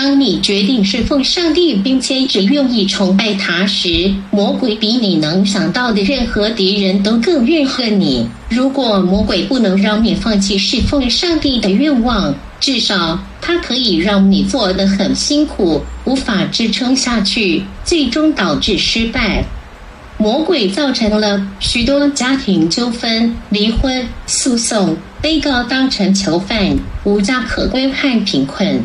当你决定侍奉上帝，并且只愿意崇拜他时，魔鬼比你能想到的任何敌人都更怨恨你。如果魔鬼不能让你放弃侍奉上帝的愿望，至少他可以让你做得很辛苦，无法支撑下去，最终导致失败。魔鬼造成了许多家庭纠纷、离婚、诉讼、被告当成囚犯、无家可归和贫困。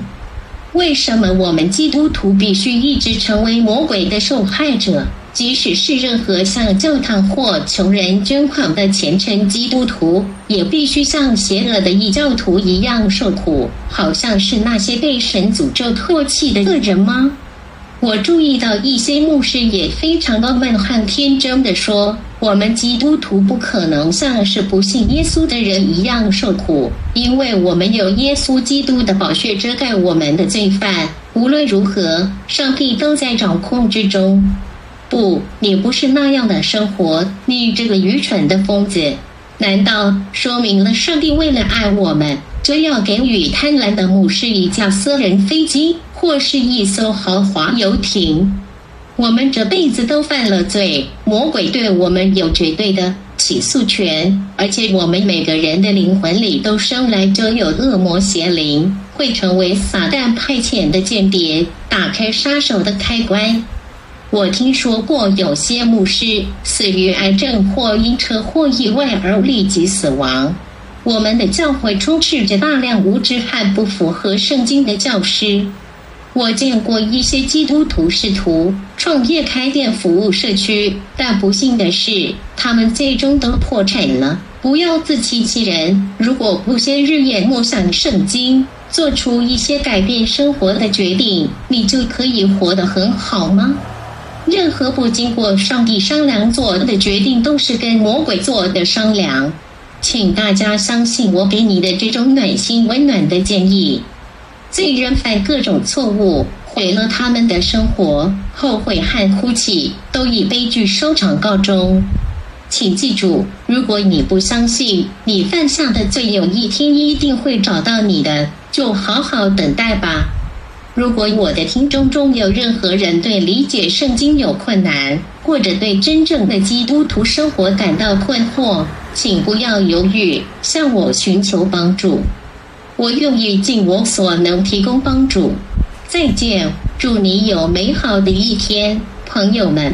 为什么我们基督徒必须一直成为魔鬼的受害者？即使是任何向教堂或穷人捐款的虔诚基督徒，也必须像邪恶的异教徒一样受苦，好像是那些被神诅咒唾弃的恶人吗？我注意到一些牧师也非常傲慢和天真的说：“我们基督徒不可能像是不信耶稣的人一样受苦，因为我们有耶稣基督的宝血遮盖我们的罪犯。无论如何，上帝都在掌控之中。”不，你不是那样的生活，你这个愚蠢的疯子！难道说明了上帝为了爱我们，就要给予贪婪的牧师一架私人飞机？或是一艘豪华游艇，我们这辈子都犯了罪，魔鬼对我们有绝对的起诉权，而且我们每个人的灵魂里都生来就有恶魔邪灵，会成为撒旦派遣的间谍，打开杀手的开关。我听说过有些牧师死于癌症或因车祸意外而立即死亡。我们的教会充斥着大量无知和不符合圣经的教师。我见过一些基督徒试图创业开店服务社区，但不幸的是，他们最终都破产了。不要自欺欺人，如果不先日夜默想圣经，做出一些改变生活的决定，你就可以活得很好吗？任何不经过上帝商量做的决定，都是跟魔鬼做的商量。请大家相信我给你的这种暖心温暖的建议。罪人犯各种错误，毁了他们的生活，后悔和哭泣都以悲剧收场告终。请记住，如果你不相信你犯下的罪有一天一定会找到你的，就好好等待吧。如果我的听众中有任何人对理解圣经有困难，或者对真正的基督徒生活感到困惑，请不要犹豫，向我寻求帮助。我愿意尽我所能提供帮助。再见，祝你有美好的一天，朋友们。